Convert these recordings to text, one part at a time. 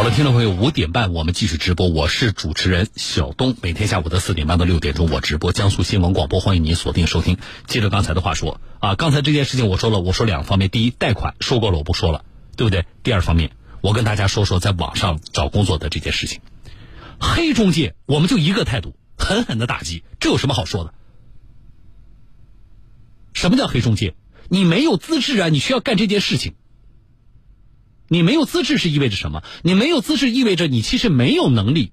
好了，听众朋友，五点半我们继续直播，我是主持人小东。每天下午的四点半到六点钟，我直播江苏新闻广播，欢迎您锁定收听。接着刚才的话说啊，刚才这件事情我说了，我说两方面，第一，贷款说过了，我不说了，对不对？第二方面，我跟大家说说在网上找工作的这件事情，黑中介，我们就一个态度，狠狠的打击，这有什么好说的？什么叫黑中介？你没有资质啊，你需要干这件事情。你没有资质是意味着什么？你没有资质意味着你其实没有能力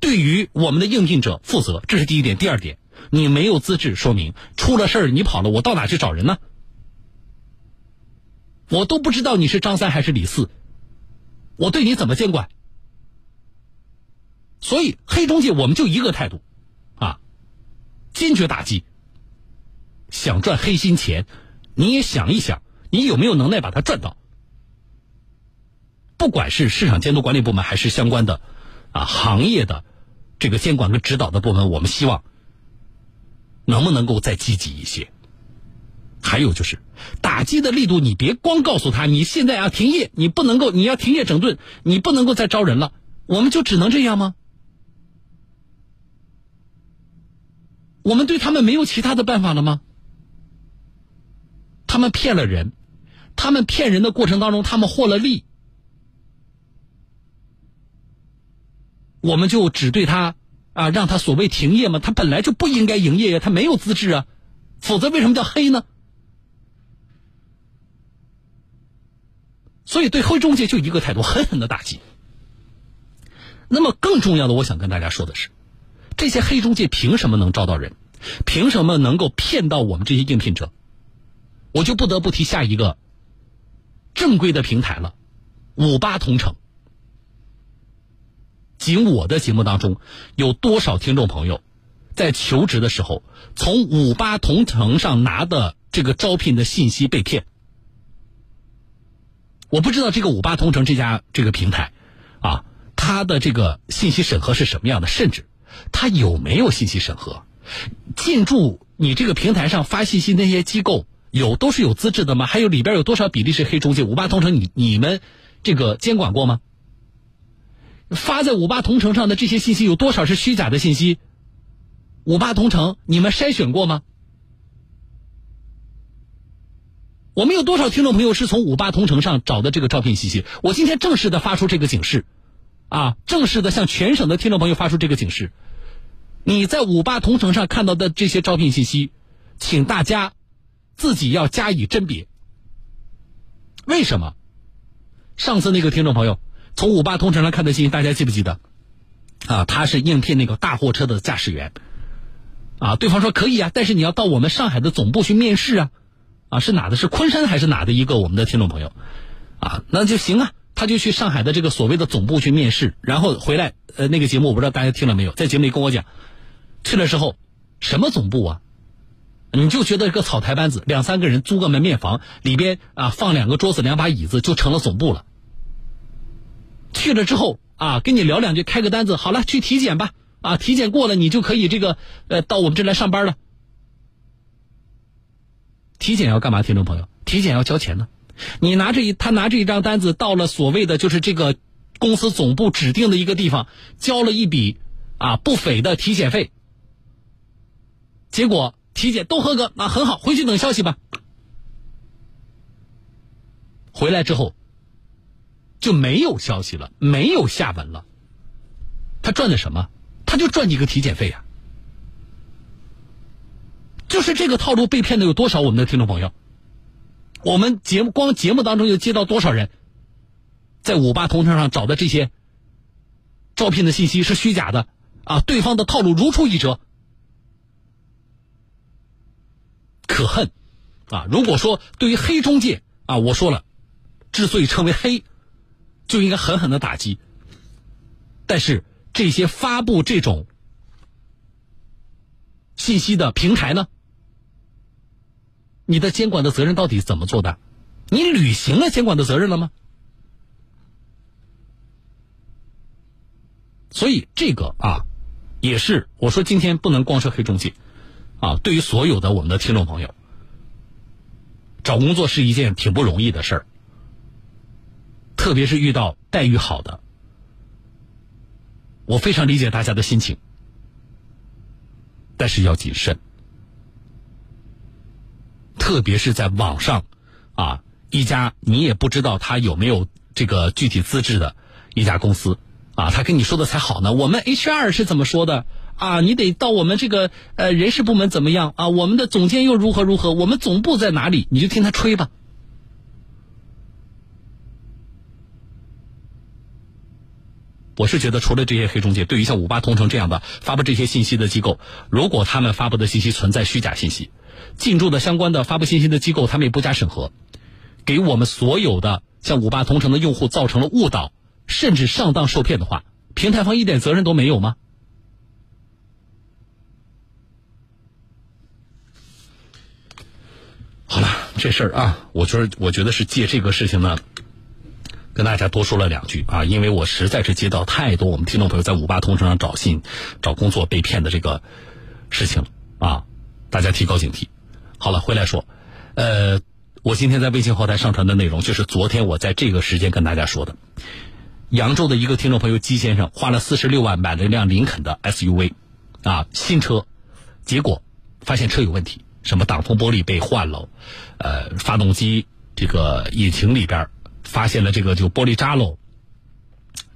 对于我们的应聘者负责，这是第一点。第二点，你没有资质，说明出了事儿你跑了，我到哪去找人呢？我都不知道你是张三还是李四，我对你怎么监管？所以黑中介我们就一个态度，啊，坚决打击。想赚黑心钱，你也想一想，你有没有能耐把它赚到？不管是市场监督管理部门还是相关的啊行业的这个监管跟指导的部门，我们希望能不能够再积极一些。还有就是打击的力度，你别光告诉他你现在要停业，你不能够你要停业整顿，你不能够再招人了，我们就只能这样吗？我们对他们没有其他的办法了吗？他们骗了人，他们骗人的过程当中，他们获了利。我们就只对他啊，让他所谓停业吗？他本来就不应该营业呀，他没有资质啊，否则为什么叫黑呢？所以对黑中介就一个态度，狠狠的打击。那么更重要的，我想跟大家说的是，这些黑中介凭什么能招到人？凭什么能够骗到我们这些应聘者？我就不得不提下一个正规的平台了，五八同城。仅我的节目当中，有多少听众朋友在求职的时候，从五八同城上拿的这个招聘的信息被骗？我不知道这个五八同城这家这个平台，啊，它的这个信息审核是什么样的？甚至它有没有信息审核？进驻你这个平台上发信息那些机构有都是有资质的吗？还有里边有多少比例是黑中介？五八同城你你们这个监管过吗？发在五八同城上的这些信息有多少是虚假的信息？五八同城，你们筛选过吗？我们有多少听众朋友是从五八同城上找的这个招聘信息？我今天正式的发出这个警示，啊，正式的向全省的听众朋友发出这个警示：你在五八同城上看到的这些招聘信息，请大家自己要加以甄别。为什么？上次那个听众朋友。从五八同城上看的信息，大家记不记得？啊，他是应聘那个大货车的驾驶员。啊，对方说可以啊，但是你要到我们上海的总部去面试啊。啊，是哪的？是昆山还是哪的一个我们的听众朋友？啊，那就行啊，他就去上海的这个所谓的总部去面试，然后回来。呃，那个节目我不知道大家听了没有，在节目里跟我讲，去了之后，什么总部啊？你就觉得个草台班子，两三个人租个门面房，里边啊放两个桌子、两把椅子，就成了总部了。去了之后啊，跟你聊两句，开个单子，好了，去体检吧。啊，体检过了，你就可以这个呃，到我们这来上班了。体检要干嘛？听众朋友，体检要交钱呢。你拿着一，他拿着一张单子，到了所谓的就是这个公司总部指定的一个地方，交了一笔啊不菲的体检费。结果体检都合格，那很好，回去等消息吧。回来之后。就没有消息了，没有下文了。他赚的什么？他就赚你个体检费呀！就是这个套路被骗的有多少？我们的听众朋友，我们节目光节目当中又接到多少人，在五八同城上找的这些招聘的信息是虚假的啊！对方的套路如出一辙，可恨啊！如果说对于黑中介啊，我说了，之所以称为黑。就应该狠狠的打击，但是这些发布这种信息的平台呢？你的监管的责任到底怎么做的？你履行了监管的责任了吗？所以这个啊，也是我说今天不能光说黑中介啊。对于所有的我们的听众朋友，找工作是一件挺不容易的事儿。特别是遇到待遇好的，我非常理解大家的心情，但是要谨慎，特别是在网上啊，一家你也不知道他有没有这个具体资质的一家公司啊，他跟你说的才好呢。我们 HR 是怎么说的啊？你得到我们这个呃人事部门怎么样啊？我们的总监又如何如何？我们总部在哪里？你就听他吹吧。我是觉得，除了这些黑中介，对于像五八同城这样的发布这些信息的机构，如果他们发布的信息存在虚假信息，进驻的相关的发布信息的机构他们也不加审核，给我们所有的像五八同城的用户造成了误导，甚至上当受骗的话，平台方一点责任都没有吗？好了，这事儿啊，我觉得，我觉得是借这个事情呢。跟大家多说了两句啊，因为我实在是接到太多我们听众朋友在五八同城上找信、找工作被骗的这个事情啊，大家提高警惕。好了，回来说，呃，我今天在微信后台上传的内容就是昨天我在这个时间跟大家说的，扬州的一个听众朋友姬先生花了四十六万买了一辆林肯的 SUV，啊，新车，结果发现车有问题，什么挡风玻璃被换了，呃，发动机这个引擎里边。发现了这个就玻璃渣喽，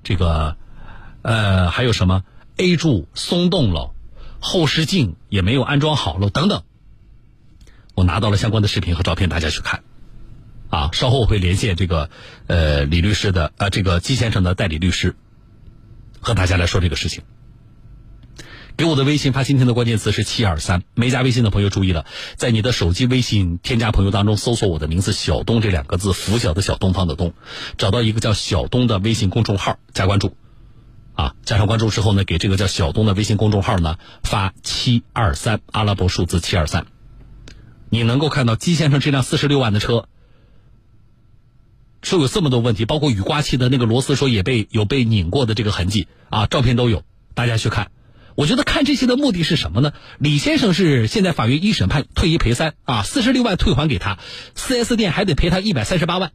这个呃还有什么 A 柱松动了，后视镜也没有安装好了等等。我拿到了相关的视频和照片，大家去看。啊，稍后我会连线这个呃李律师的呃这个季先生的代理律师，和大家来说这个事情。给我的微信发今天的关键词是七二三，没加微信的朋友注意了，在你的手机微信添加朋友当中搜索我的名字小东这两个字，拂晓的小东方的东，找到一个叫小东的微信公众号加关注，啊，加上关注之后呢，给这个叫小东的微信公众号呢发七二三阿拉伯数字七二三，你能够看到姬先生这辆四十六万的车，说有这么多问题，包括雨刮器的那个螺丝说也被有被拧过的这个痕迹。啊，照片都有，大家去看。我觉得看这些的目的是什么呢？李先生是现在法院一审判退一赔三啊，四十六万退还给他，四 S 店还得赔他一百三十八万，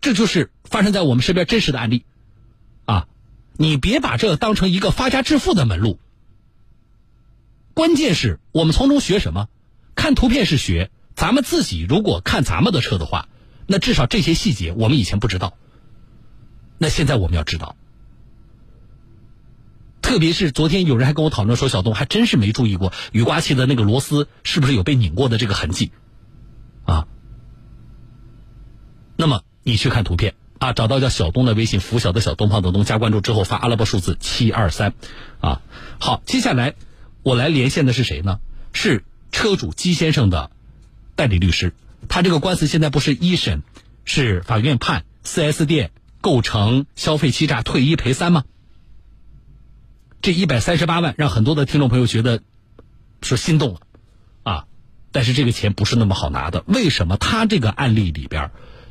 这就是发生在我们身边真实的案例，啊，你别把这当成一个发家致富的门路。关键是我们从中学什么？看图片是学，咱们自己如果看咱们的车的话，那至少这些细节我们以前不知道，那现在我们要知道。特别是昨天有人还跟我讨论说，小东还真是没注意过雨刮器的那个螺丝是不是有被拧过的这个痕迹，啊？那么你去看图片啊，找到叫小东的微信，拂晓的小东方的东，加关注之后发阿拉伯数字七二三，啊，好，接下来我来连线的是谁呢？是车主姬先生的代理律师，他这个官司现在不是一审是法院判四 S 店构成消费欺诈，退一赔三吗？这一百三十八万让很多的听众朋友觉得说心动了啊，但是这个钱不是那么好拿的。为什么他这个案例里边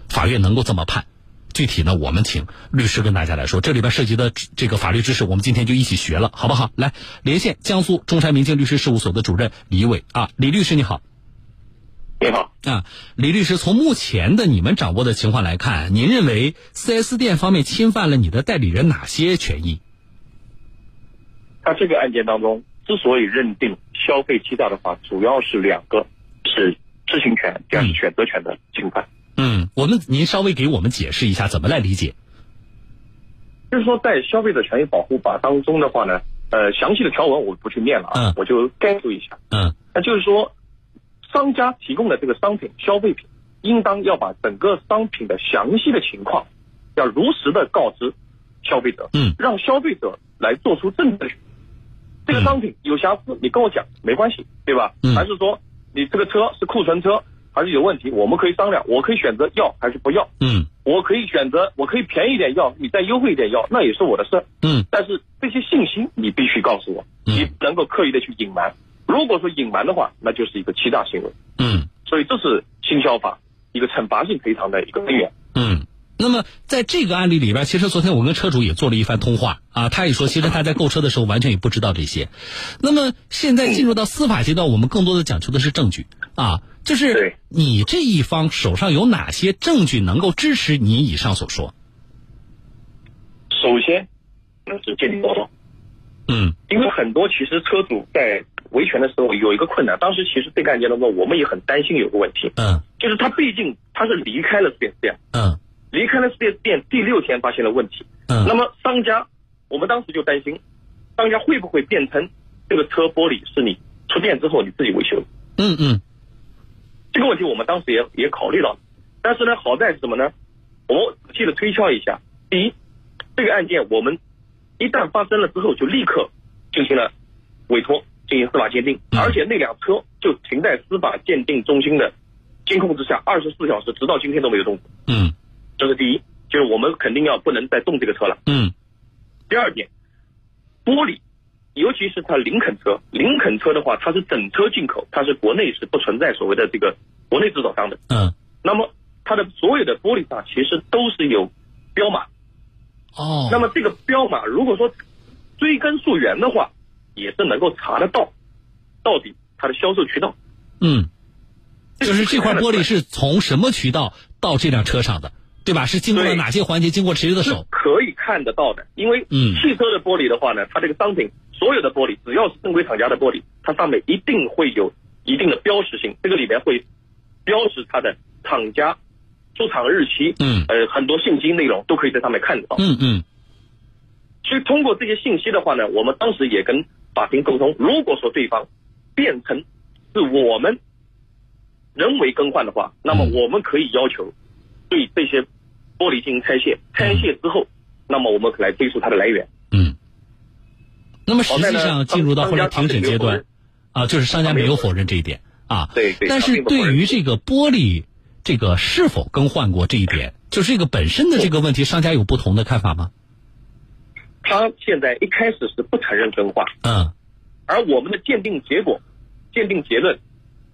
法院能够这么判？具体呢，我们请律师跟大家来说。这里边涉及的这个法律知识，我们今天就一起学了，好不好？来连线江苏中山明镜律师事务所的主任李伟啊，李律师你好。你好啊，李律师，从目前的你们掌握的情况来看，您认为四 S 店方面侵犯了你的代理人哪些权益？他这个案件当中，之所以认定消费欺诈的话，主要是两个，是知情权，第二是选择权的侵犯。嗯，我们您稍微给我们解释一下怎么来理解？就是说，在消费者权益保护法当中的话呢，呃，详细的条文我不去念了啊，我就概述一下。嗯，那就是说，商家提供的这个商品消费品，应当要把整个商品的详细的情况，要如实的告知消费者。嗯，让消费者来做出正确的。这个商品有瑕疵，你跟我讲没关系，对吧？还是说你这个车是库存车，还是有问题？我们可以商量，我可以选择要还是不要。嗯，我可以选择，我可以便宜点要，你再优惠一点要，那也是我的事。嗯，但是这些信息你必须告诉我，你不能够刻意的去隐瞒。如果说隐瞒的话，那就是一个欺诈行为。嗯，所以这是新消法一个惩罚性赔偿的一个根源。嗯。那么，在这个案例里边，其实昨天我跟车主也做了一番通话啊，他也说，其实他在购车的时候完全也不知道这些。那么现在进入到司法阶段，我们更多的讲求的是证据。啊，就是对你这一方手上有哪些证据能够支持你以上所说？首先，那是鉴定报告，嗯因为很多其实车主在维权的时候有一个困难，当时其实这个案件当中，我们也很担心有个问题，嗯就是他毕竟他是离开了四 S 店，嗯离开了四 S 店第六天发现了问题，嗯。那么商家，我们当时就担心，商家会不会辩称这个车玻璃是你出店之后你自己维修？的？嗯嗯。这个问题我们当时也也考虑到，但是呢，好在是什么呢？我们仔细的推敲一下，第一，这个案件我们一旦发生了之后，就立刻进行了委托进行司法鉴定，嗯。而且那辆车就停在司法鉴定中心的监控之下，二十四小时，直到今天都没有动过。嗯这是第一，就是我们肯定要不能再动这个车了。嗯第二点，玻璃，尤其是它林肯车，林肯车的话，它是整车进口，它是国内是不存在所谓的这个国内制造商的。嗯那么它的所有的玻璃上其实都是有标码。哦，那么这个标码，如果说追根溯源的话，也是能够查得到，到底它的销售渠道。嗯，就是这块玻璃是是从什么渠道到这辆车上的，对吧？是经过了哪些环节？经过谁的是手？可以看得到的，因为嗯汽车的玻璃的话呢，它这个商品所有的玻璃，只要是正规厂家的玻璃，它上面一定会有一定的标识性，这个里面会标识它的厂家、出厂日期，嗯呃，很多信息内容都可以在上面看得到。嗯嗯所以通过这些信息的话呢，我们当时也跟法庭沟通，如果说对方变成是我们人为更换的话，那么嗯我们可以要求对这些玻璃进行拆卸，拆卸之后，那么我们可来追溯它的来源。嗯。那么实际上进入到后来庭审阶段啊，就是商家没有否认这一点啊。对对但是对于这个玻璃这个是否更换过这一点，就是这个本身的这个问题，商家有不同的看法吗？他现在一开始是不承认更换，嗯而我们的鉴定结果、鉴定结论，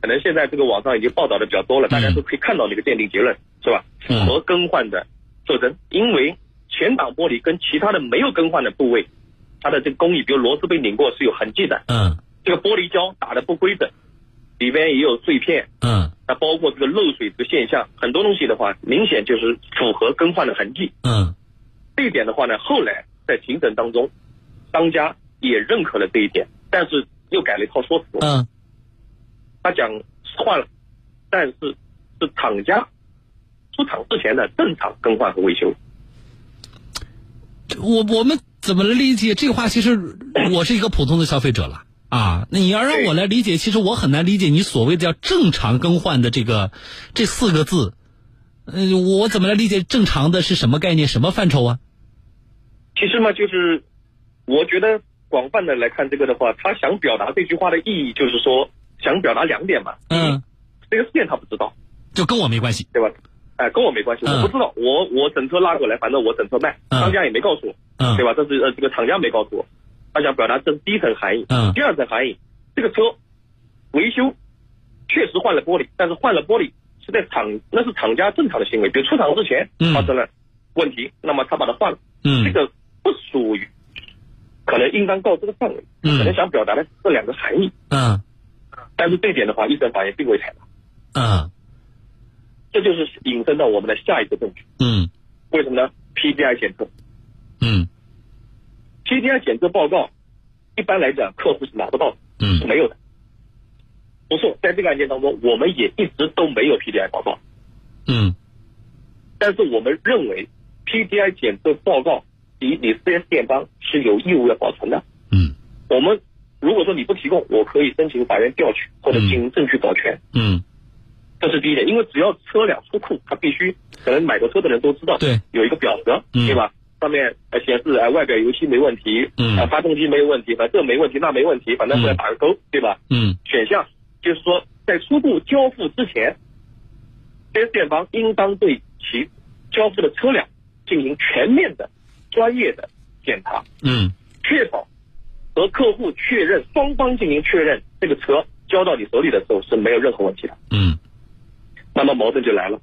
可能现在这个网上已经报道的比较多了，大家都可以看到那个鉴定结论，是吧？符嗯合更换的特征，因为前挡玻璃跟其他的没有更换的部位，它的这个工艺，比如螺丝被拧过是有痕迹的，嗯。这个玻璃胶打的不规整，里边也有碎片，嗯。那包括这个漏水这个现象，很多东西的话，明显就是符合更换的痕迹。嗯。这一点的话呢，后来在庭审当中，商家也认可了这一点，但是又改了一套说辞。嗯。他讲换了，但是是厂家出厂之前的正常更换和维修。我我们怎么来理解这话？其实 我是一个普通的消费者了啊。那你要让我来理解，其实我很难理解你所谓的叫正常更换的这个这四个字。嗯、我怎么来理解正常的是什么概念、什么范畴啊？其实嘛，就是我觉得广泛的来看这个的话，他想表达这句话的意义就是说，想表达两点嘛。嗯，这个事件他不知道，就跟我没关系。对吧？哎，跟我没关系，嗯。我不知道，我我整车拉过来，反正我整车卖，嗯。商家也没告诉我，嗯。对吧？这是呃这个厂家没告诉我，他想表达这是第一层含义。嗯。第二层含义，这个车维修确实换了玻璃，但是换了玻璃是在厂那是厂家正常的行为，比如出厂之前嗯。发生了问题，那么他把它换了，嗯。这个不属于可能应当告知的范围，嗯。可能想表达的是这两个含义，嗯。但是这一点的话，一审法院并未采纳，嗯这就是引申到我们的下一个证据，嗯为什么呢？PDI 检测。嗯 PDI 检测报告，一般来讲客户是拿不到的，嗯是嗯没有的。不错，在这个案件当中，我们也一直都没有 PDI 报告，嗯但是我们认为 PDI 检测报告，第一，你 4S 店方是有义务要保存的。嗯我们如果说你不提供，我可以申请法院调取或者进行证据保全，嗯这是第一点。因为只要车辆出库，他必须可能买过车的人都知道，对，有一个表格，嗯对吧？上面呃显示呃外表油漆没问题，嗯呃发动机没有问题，反正这没问题那没问题，反正过来打个勾，对吧？嗯选项就是说，在初步交付之前，4S 店方应当对其交付的车辆进行全面的、专业的检查，嗯确保和客户确认，双方进行确认，这个车交到你手里的时候是没有任何问题的。嗯那么矛盾就来了，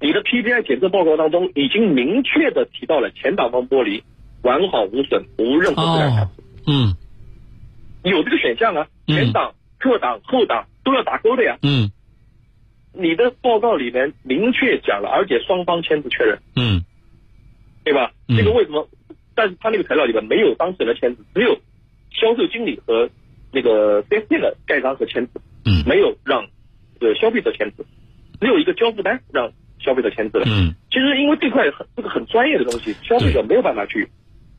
你的 PPI 检测报告当中已经明确的提到了前挡风玻璃完好无损，无任何质量瑕疵。嗯有这个选项啊，嗯前挡、侧挡、后挡都要打勾的呀。嗯。你的报告里面明确讲了，而且双方签字确认。嗯。对吧？这个为什么？但是他那个材料里面没有当事人的签字，只有销售经理和那个四 S 店的盖章和签字。嗯。没有让呃消费者签字，只有一个交付单让消费者签字了。嗯。其实因为这块很这个很专业的东西，消费者没有办法去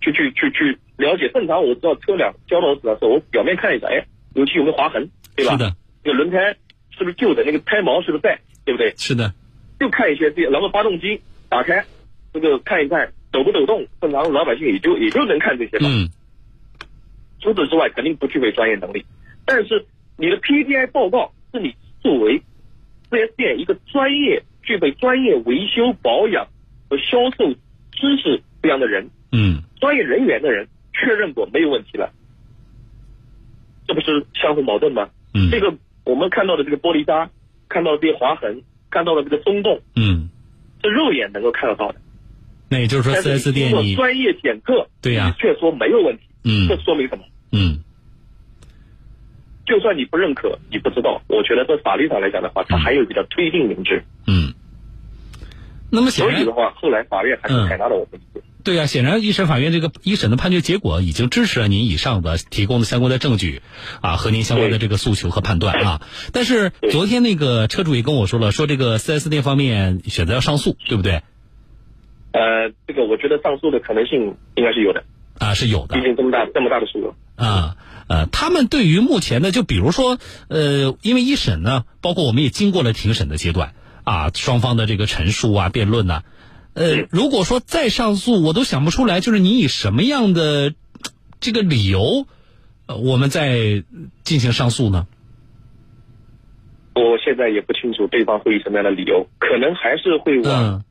去去去去了解。正常我知道车辆交到我手上时候，我表面看一下，哎，油漆有没有划痕，对吧？是的。那个轮胎是不是旧的？那个胎毛是不是在？对不对？是的。就看一些这些，然后发动机打开，这个看一看抖不抖动，正常老百姓也就也就能看这些吧。嗯。除此之外，肯定不具备专业能力。但是你的 PDI 报告是你作为四 S 店一个专业、具备专业维修保养和销售知识这样的人，嗯，专业人员的人确认过没有问题了，这不是相互矛盾吗？嗯，这个我们看到的这个玻璃渣，看到的这些划痕，看到的这个松动，嗯，是肉眼能够看得到的。那也就是说，四 S 店你专业检测，对呀，却说没有问题，嗯，这说明什么？嗯，就算你不认可，你不知道，我觉得在法律上来讲的话，它还有一个叫推定明知。嗯，那么所以的话，后来法院还是采纳了我们意见。对呀，显然一审法院这个一审的判决结果已经支持了您以上的提供的相关的证据，啊，和您相关的这个诉求和判断啊。但是昨天那个车主也跟我说了，说这个四 S 店方面选择要上诉，对不对？呃，这个我觉得上诉的可能性应该是有的。啊，是有的。毕竟这么大这么大的数额。啊，呃，他们对于目前的，就比如说，呃，因为一审呢，包括我们也经过了庭审的阶段啊，双方的这个陈述啊、辩论呐，呃，如果说再上诉，我都想不出来，就是你以什么样的这个理由，呃，我们再进行上诉呢？我现在也不清楚对方会以什么样的理由，可能还是会往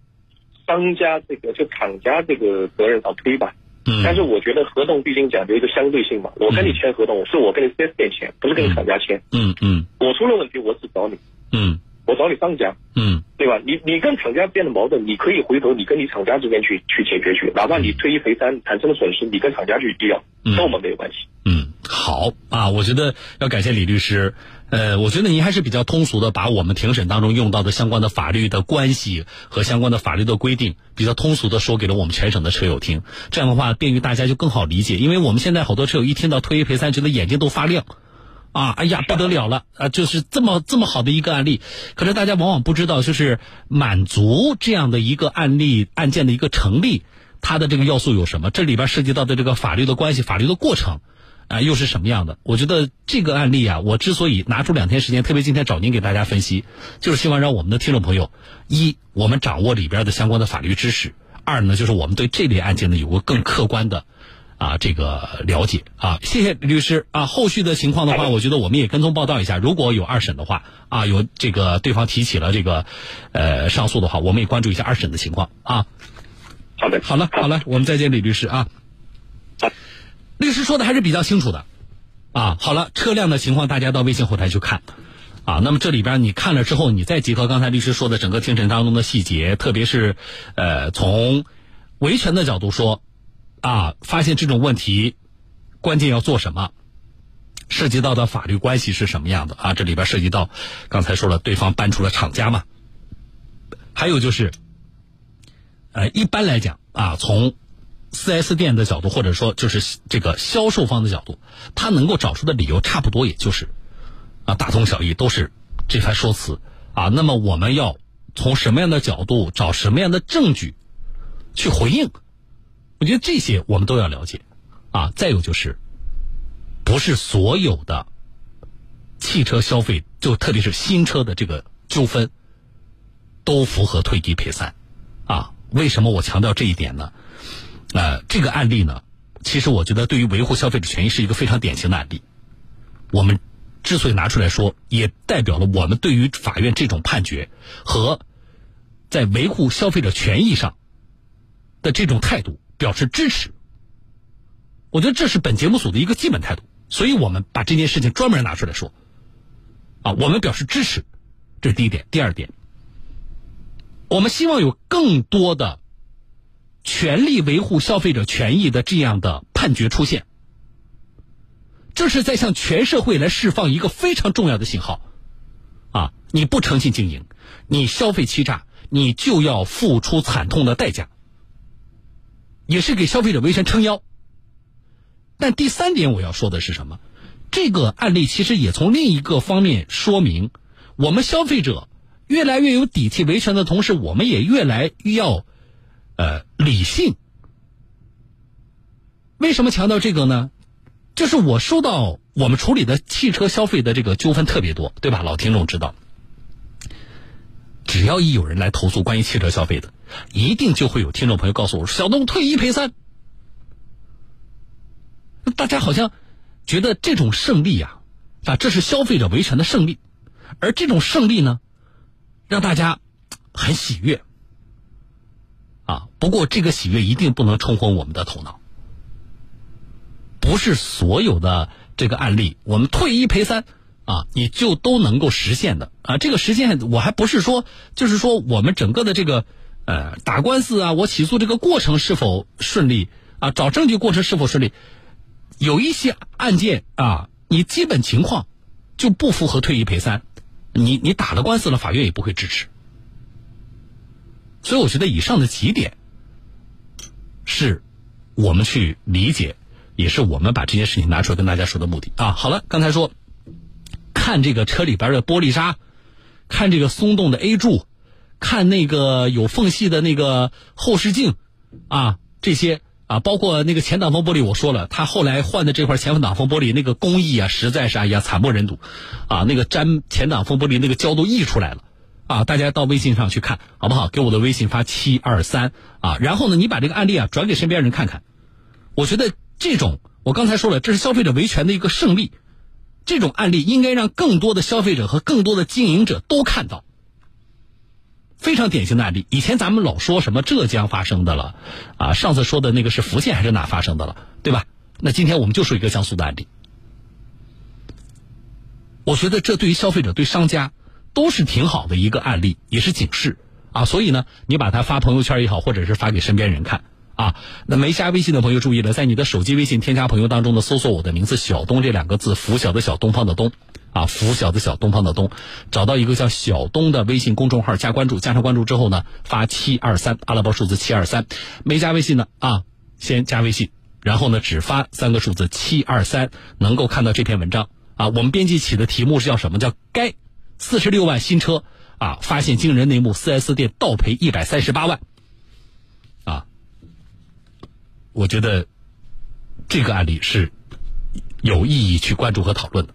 商家这个就厂家这个责任上推吧。嗯，但是我觉得合同毕竟讲究一个相对性嘛，我跟你签合同，是我跟你四 S 店签，不是跟你厂家签。嗯嗯，我出了问题，我只找你。嗯，我找你商家。嗯，对吧？你你跟厂家之间的矛盾，你可以回头你跟你厂家这边去去解决去，哪怕你退一赔三产生的损失，你跟厂家去要，跟我们没有关系。嗯，好啊，我觉得要感谢李律师。呃，我觉得您还是比较通俗的，把我们庭审当中用到的相关的法律的关系和相关的法律的规定，比较通俗的说给了我们全省的车友听。这样的话，便于大家就更好理解。因为我们现在好多车友一听到退一赔三，觉得眼睛都发亮，啊，哎呀，不得了了啊！就是这么这么好的一个案例，可是大家往往不知道，就是满足这样的一个案例案件的一个成立，它的这个要素有什么？这里边涉及到的这个法律的关系、法律的过程。啊，又是什么样的？我觉得这个案例啊，我之所以拿出两天时间，特别今天找您给大家分析，就是希望让我们的听众朋友，一，我们掌握里边的相关的法律知识；二呢，就是我们对这类案件呢有个更客观的啊这个了解啊。谢谢李律师啊，后续的情况的话，我觉得我们也跟踪报道一下。如果有二审的话啊，有这个对方提起了这个呃上诉的话，我们也关注一下二审的情况啊。好的，好了，好了，我们再见，李律师啊。律师说的还是比较清楚的，啊，好了，车辆的情况大家到微信后台去看，啊，那么这里边你看了之后，你再结合刚才律师说的整个庭审当中的细节，特别是，呃，从维权的角度说，啊，发现这种问题，关键要做什么，涉及到的法律关系是什么样的？啊？这里边涉及到刚才说了，对方搬出了厂家嘛，还有就是，呃，一般来讲啊，从四 S 店的角度，或者说就是这个销售方的角度，他能够找出的理由差不多也就是啊大同小异，都是这番说辞啊。那么我们要从什么样的角度找什么样的证据去回应？我觉得这些我们都要了解啊。再有就是，不是所有的汽车消费，就特别是新车的这个纠纷，都符合退一赔三啊。为什么我强调这一点呢？呃，这个案例呢，其实我觉得对于维护消费者权益是一个非常典型的案例。我们之所以拿出来说，也代表了我们对于法院这种判决和在维护消费者权益上的这种态度表示支持。我觉得这是本节目组的一个基本态度，所以我们把这件事情专门拿出来说。啊，我们表示支持，这是第一点。第二点，我们希望有更多的。全力维护消费者权益的这样的判决出现，这是在向全社会来释放一个非常重要的信号，啊你不诚信经营，你消费欺诈，你就要付出惨痛的代价，也是给消费者维权撑腰。但第三点我要说的是什么？这个案例其实也从另一个方面说明，我们消费者越来越有底气维权的同时，我们也越来越要呃理性。为什么强调这个呢？就是我收到我们处理的汽车消费的这个纠纷特别多，对吧？老听众知道，只要一有人来投诉关于汽车消费的，一定就会有听众朋友告诉我：“小东退一赔三。”大家好像觉得这种胜利啊，啊，这是消费者维权的胜利，而这种胜利呢，让大家很喜悦。啊，不过这个喜悦一定不能冲昏我们的头脑。不是所有的这个案例，我们退一赔三啊，你就都能够实现的啊。这个实现我还不是说，就是说我们整个的这个呃打官司啊，我起诉这个过程是否顺利啊，找证据过程是否顺利，有一些案件啊，你基本情况就不符合退一赔三，你你打了官司了，法院也不会支持。所以我觉得以上的几点是我们去理解。也是我们把这件事情拿出来跟大家说的目的啊。好了，刚才说看这个车里边的玻璃渣，看这个松动的 A 柱，看那个有缝隙的那个后视镜啊，这些啊，包括那个前挡风玻璃，我说了，他后来换的这块前挡风玻璃那个工艺啊，实在是哎呀惨不忍睹啊，那个粘前挡风玻璃那个胶都溢出来了啊。大家到微信上去看好不好？给我的微信发七二三啊，然后呢，你把这个案例啊转给身边人看看，我觉得。这种我刚才说了，这是消费者维权的一个胜利。这种案例应该让更多的消费者和更多的经营者都看到。非常典型的案例，以前咱们老说什么浙江发生的了，啊，上次说的那个是福建还是哪发生的了，对吧？那今天我们就说一个江苏的案例。我觉得这对于消费者、对商家都是挺好的一个案例，也是警示啊。所以呢，你把它发朋友圈也好，或者是发给身边人看。啊，那没加微信的朋友注意了，在你的手机微信添加朋友当中呢，搜索我的名字“小东”这两个字，拂晓的小东方的东，啊，拂晓的小东方的东，找到一个叫小东的微信公众号加关注，加上关注之后呢，发七二三阿拉伯数字七二三，没加微信的啊，先加微信，然后呢只发三个数字七二三，能够看到这篇文章啊。我们编辑起的题目是叫什么？叫该四十六万新车啊，发现惊人内幕，四 S 店倒赔一百三十八万。啊我觉得这个案例是有意义去关注和讨论的，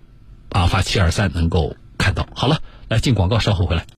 啊，发七二三能够看到。好了，来进广告，稍后回来。